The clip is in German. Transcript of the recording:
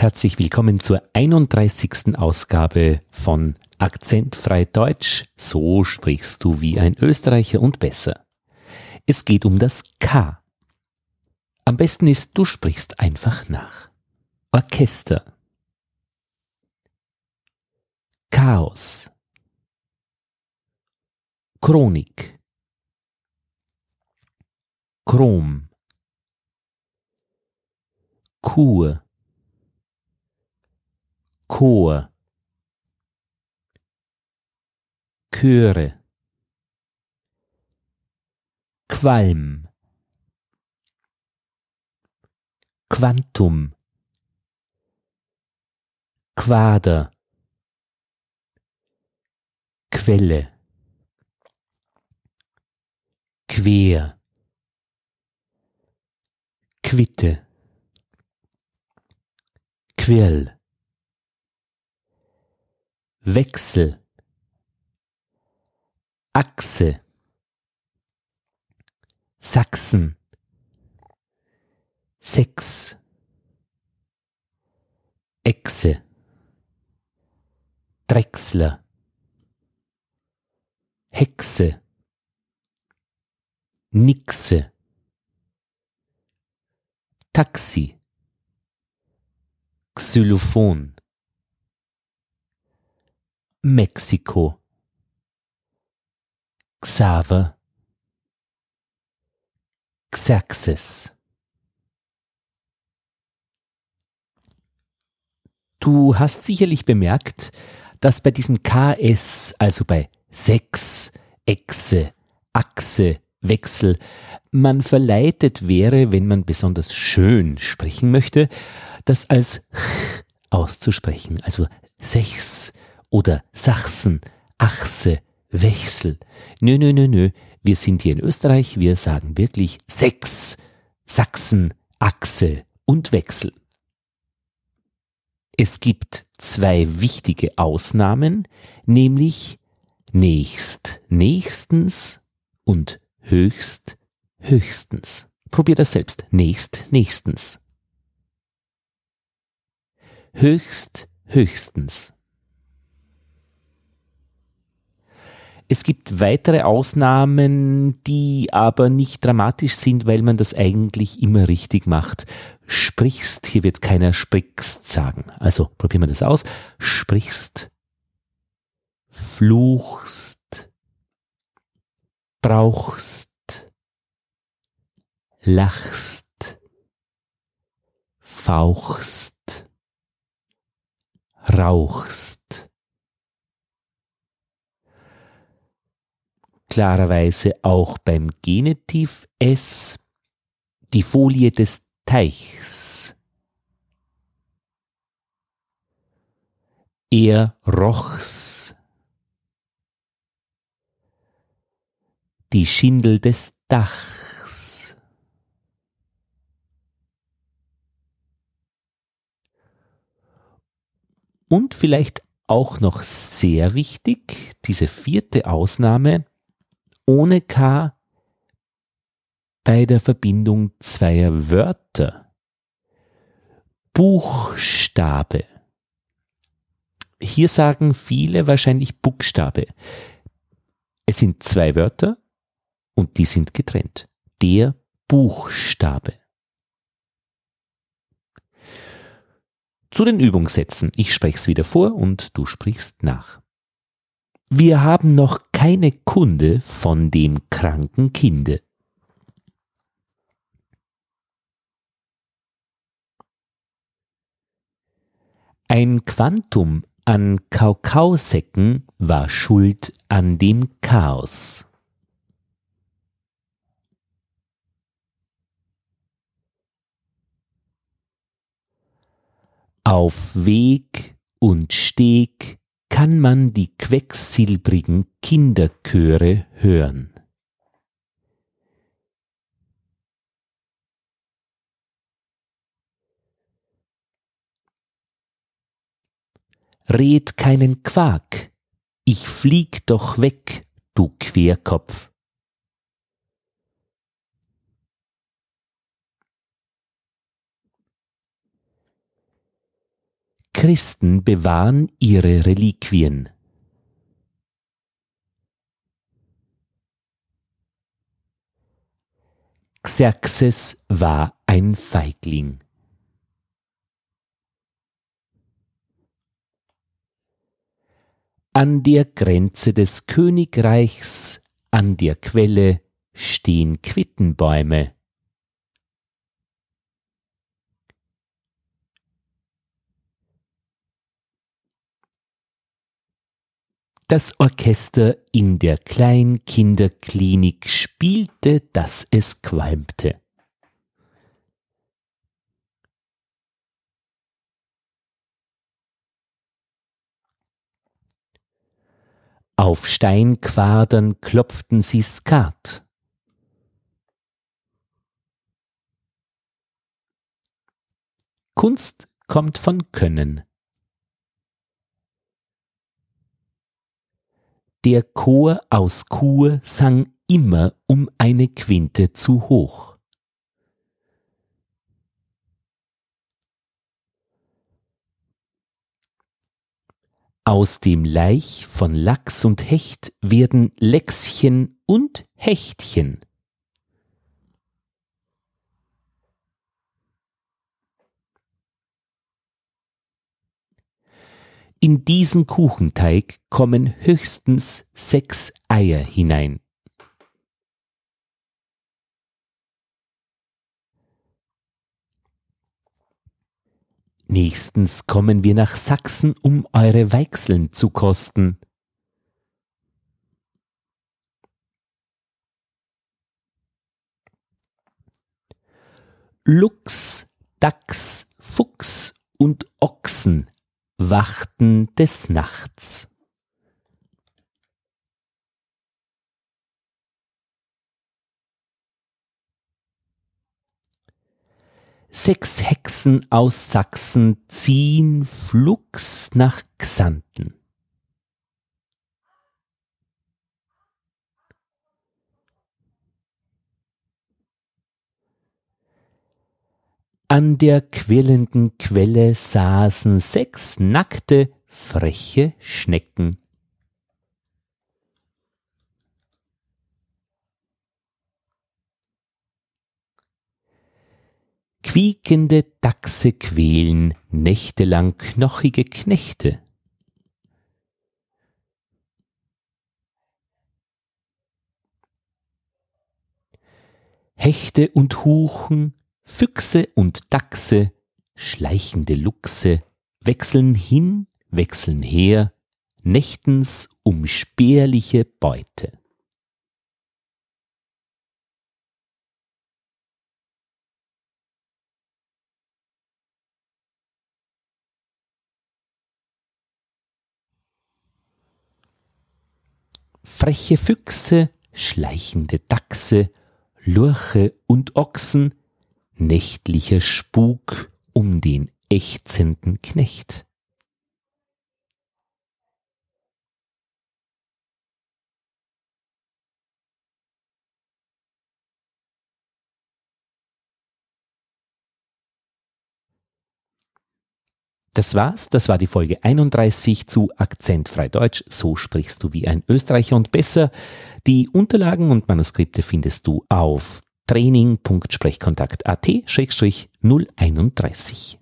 Herzlich willkommen zur 31. Ausgabe von Akzentfrei Deutsch. So sprichst du wie ein Österreicher und besser. Es geht um das K. Am besten ist, du sprichst einfach nach. Orchester. Chaos. Chronik. Chrom. Kur. Chor. Chöre. Qualm. Quantum. Quader. Quelle. Quer. Quitte. Quell. Wechsel. Achse. Sachsen. Sex. Echse. Drechsler. Hexe. Nixe. Taxi. Xylophon. Mexiko. Xaver. Xerxes. Du hast sicherlich bemerkt, dass bei diesem KS, also bei Sex, Echse, Achse, Wechsel, man verleitet wäre, wenn man besonders schön sprechen möchte, das als ch auszusprechen, also Sechs oder Sachsen, Achse, Wechsel. Nö, nö, nö, nö. Wir sind hier in Österreich, wir sagen wirklich Sex, Sachsen, Achse und Wechsel. Es gibt zwei wichtige Ausnahmen, nämlich nächst, nächstens und höchst, höchstens. Probier das selbst. Nächst, nächstens. Höchst, höchstens. Es gibt weitere Ausnahmen, die aber nicht dramatisch sind, weil man das eigentlich immer richtig macht. Sprichst, hier wird keiner sprichst sagen. Also probieren wir das aus. Sprichst, fluchst, brauchst, lachst, fauchst, rauchst. Klarerweise auch beim Genitiv S die Folie des Teichs. Er roch's. Die Schindel des Dachs. Und vielleicht auch noch sehr wichtig, diese vierte Ausnahme, ohne K bei der Verbindung zweier Wörter. Buchstabe. Hier sagen viele wahrscheinlich Buchstabe. Es sind zwei Wörter und die sind getrennt. Der Buchstabe. Zu den Übungssätzen. Ich spreche es wieder vor und du sprichst nach. Wir haben noch keine Kunde von dem kranken Kinde. Ein Quantum an Kakaosäcken war schuld an dem Chaos. Auf Weg und Steg kann man die quecksilbrigen Kinderchöre hören. Red keinen Quark, ich flieg doch weg, du Querkopf. Christen bewahren ihre Reliquien. Xerxes war ein Feigling. An der Grenze des Königreichs, an der Quelle, stehen Quittenbäume. Das Orchester in der Kleinkinderklinik spielte, dass es qualmte. Auf Steinquadern klopften sie Skat. Kunst kommt von Können. Der Chor aus Chur sang immer um eine Quinte zu hoch. Aus dem Laich von Lachs und Hecht werden Lechschen und Hechtchen. In diesen Kuchenteig kommen höchstens sechs Eier hinein. Nächstens kommen wir nach Sachsen, um eure Weichseln zu kosten. Luchs, Dachs, Fuchs und Ochsen Wachten des Nachts. Sechs Hexen aus Sachsen ziehen flugs nach Xanten. An der quillenden Quelle saßen sechs nackte, freche Schnecken. Quiekende Dachse quälen nächtelang knochige Knechte. Hechte und Huchen Füchse und Dachse, schleichende Luchse, wechseln hin, wechseln her, nächtens um spärliche Beute. Freche Füchse, schleichende Dachse, Lurche und Ochsen, nächtlicher Spuk um den ächzenden Knecht. Das war's, das war die Folge 31 zu Akzentfrei Deutsch. So sprichst du wie ein Österreicher und besser. Die Unterlagen und Manuskripte findest du auf training.sprechkontakt.at-031.